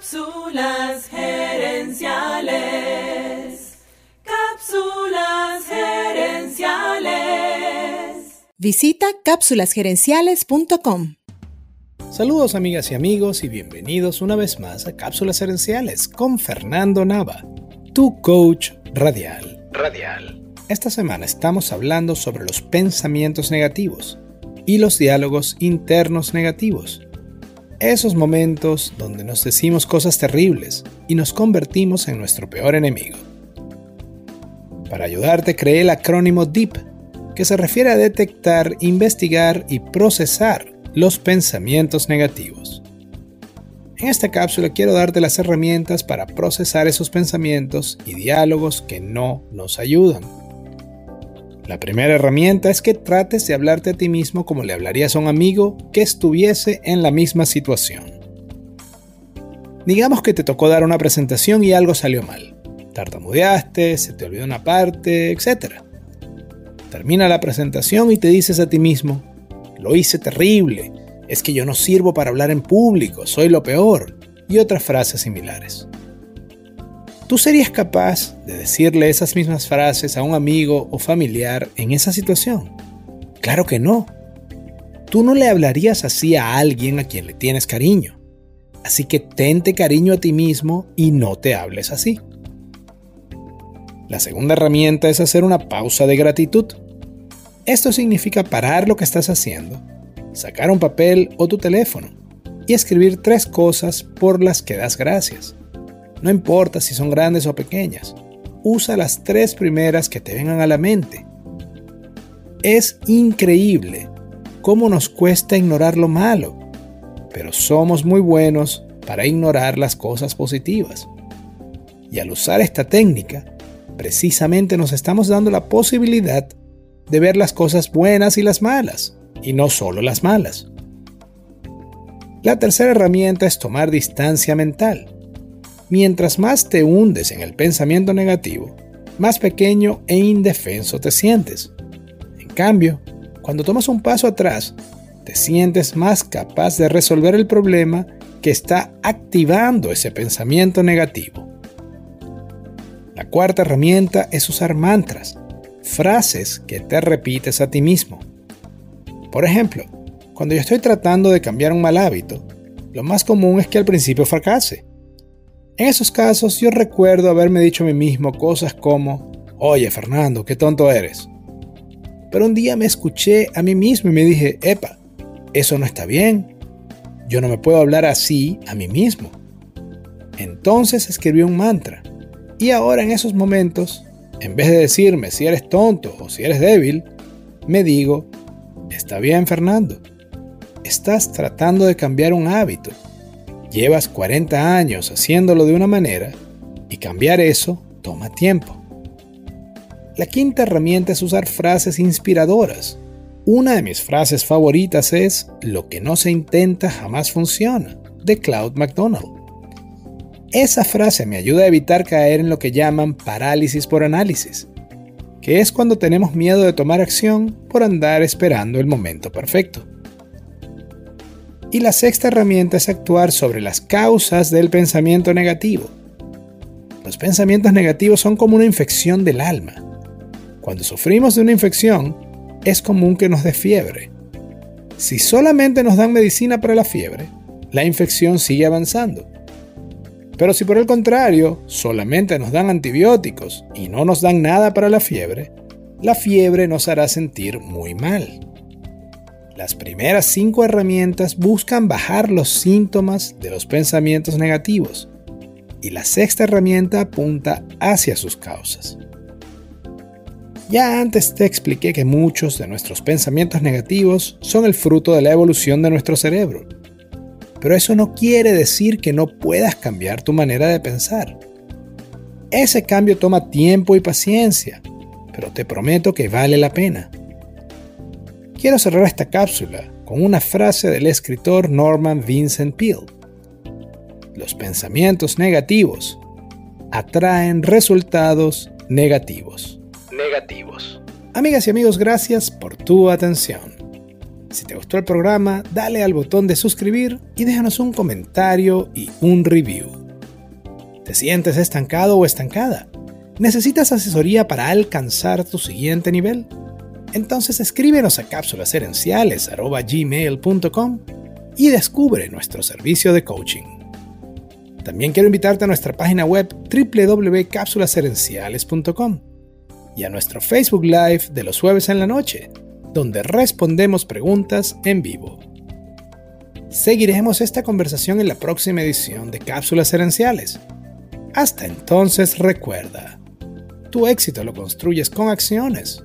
Cápsulas gerenciales. Cápsulas gerenciales. Visita cápsulasgerenciales.com. Saludos amigas y amigos y bienvenidos una vez más a Cápsulas Gerenciales con Fernando Nava, tu coach radial. Radial. Esta semana estamos hablando sobre los pensamientos negativos y los diálogos internos negativos esos momentos donde nos decimos cosas terribles y nos convertimos en nuestro peor enemigo. Para ayudarte creé el acrónimo DEEP, que se refiere a detectar, investigar y procesar los pensamientos negativos. En esta cápsula quiero darte las herramientas para procesar esos pensamientos y diálogos que no nos ayudan. La primera herramienta es que trates de hablarte a ti mismo como le hablarías a un amigo que estuviese en la misma situación. Digamos que te tocó dar una presentación y algo salió mal. Tartamudeaste, se te olvidó una parte, etc. Termina la presentación y te dices a ti mismo, lo hice terrible, es que yo no sirvo para hablar en público, soy lo peor, y otras frases similares. ¿Tú serías capaz de decirle esas mismas frases a un amigo o familiar en esa situación? Claro que no. Tú no le hablarías así a alguien a quien le tienes cariño. Así que tente cariño a ti mismo y no te hables así. La segunda herramienta es hacer una pausa de gratitud. Esto significa parar lo que estás haciendo, sacar un papel o tu teléfono y escribir tres cosas por las que das gracias. No importa si son grandes o pequeñas, usa las tres primeras que te vengan a la mente. Es increíble cómo nos cuesta ignorar lo malo, pero somos muy buenos para ignorar las cosas positivas. Y al usar esta técnica, precisamente nos estamos dando la posibilidad de ver las cosas buenas y las malas, y no solo las malas. La tercera herramienta es tomar distancia mental. Mientras más te hundes en el pensamiento negativo, más pequeño e indefenso te sientes. En cambio, cuando tomas un paso atrás, te sientes más capaz de resolver el problema que está activando ese pensamiento negativo. La cuarta herramienta es usar mantras, frases que te repites a ti mismo. Por ejemplo, cuando yo estoy tratando de cambiar un mal hábito, lo más común es que al principio fracase. En esos casos yo recuerdo haberme dicho a mí mismo cosas como, oye Fernando, qué tonto eres. Pero un día me escuché a mí mismo y me dije, epa, eso no está bien. Yo no me puedo hablar así a mí mismo. Entonces escribí un mantra. Y ahora en esos momentos, en vez de decirme si eres tonto o si eres débil, me digo, está bien Fernando, estás tratando de cambiar un hábito Llevas 40 años haciéndolo de una manera y cambiar eso toma tiempo. La quinta herramienta es usar frases inspiradoras. Una de mis frases favoritas es Lo que no se intenta jamás funciona, de Claude McDonald. Esa frase me ayuda a evitar caer en lo que llaman parálisis por análisis, que es cuando tenemos miedo de tomar acción por andar esperando el momento perfecto. Y la sexta herramienta es actuar sobre las causas del pensamiento negativo. Los pensamientos negativos son como una infección del alma. Cuando sufrimos de una infección, es común que nos dé fiebre. Si solamente nos dan medicina para la fiebre, la infección sigue avanzando. Pero si por el contrario solamente nos dan antibióticos y no nos dan nada para la fiebre, la fiebre nos hará sentir muy mal. Las primeras cinco herramientas buscan bajar los síntomas de los pensamientos negativos y la sexta herramienta apunta hacia sus causas. Ya antes te expliqué que muchos de nuestros pensamientos negativos son el fruto de la evolución de nuestro cerebro, pero eso no quiere decir que no puedas cambiar tu manera de pensar. Ese cambio toma tiempo y paciencia, pero te prometo que vale la pena. Quiero cerrar esta cápsula con una frase del escritor Norman Vincent Peale. Los pensamientos negativos atraen resultados negativos. Negativos. Amigas y amigos, gracias por tu atención. Si te gustó el programa, dale al botón de suscribir y déjanos un comentario y un review. ¿Te sientes estancado o estancada? ¿Necesitas asesoría para alcanzar tu siguiente nivel? Entonces escríbenos a cápsulasherenciales.gmail.com y descubre nuestro servicio de coaching. También quiero invitarte a nuestra página web www.cápsulasherenciales.com y a nuestro Facebook Live de los jueves en la noche, donde respondemos preguntas en vivo. Seguiremos esta conversación en la próxima edición de Cápsulas Herenciales. Hasta entonces recuerda, tu éxito lo construyes con acciones,